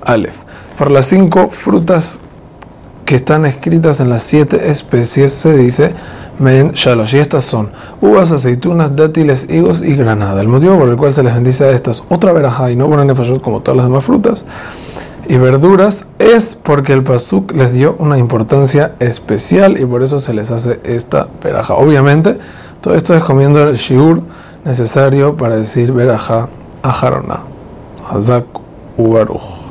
Aleph. Por las cinco frutas que están escritas en las siete especies se dice Men Shalosh. Y estas son uvas, aceitunas, dátiles, higos y granada. El motivo por el cual se les bendice a estas otra verajá y no ponen nefashot como todas las demás frutas y verduras es porque el pasuk les dio una importancia especial y por eso se les hace esta veraja. Obviamente, todo esto es comiendo el shiur necesario para decir veraja a Harona. Hazak Ubaruch.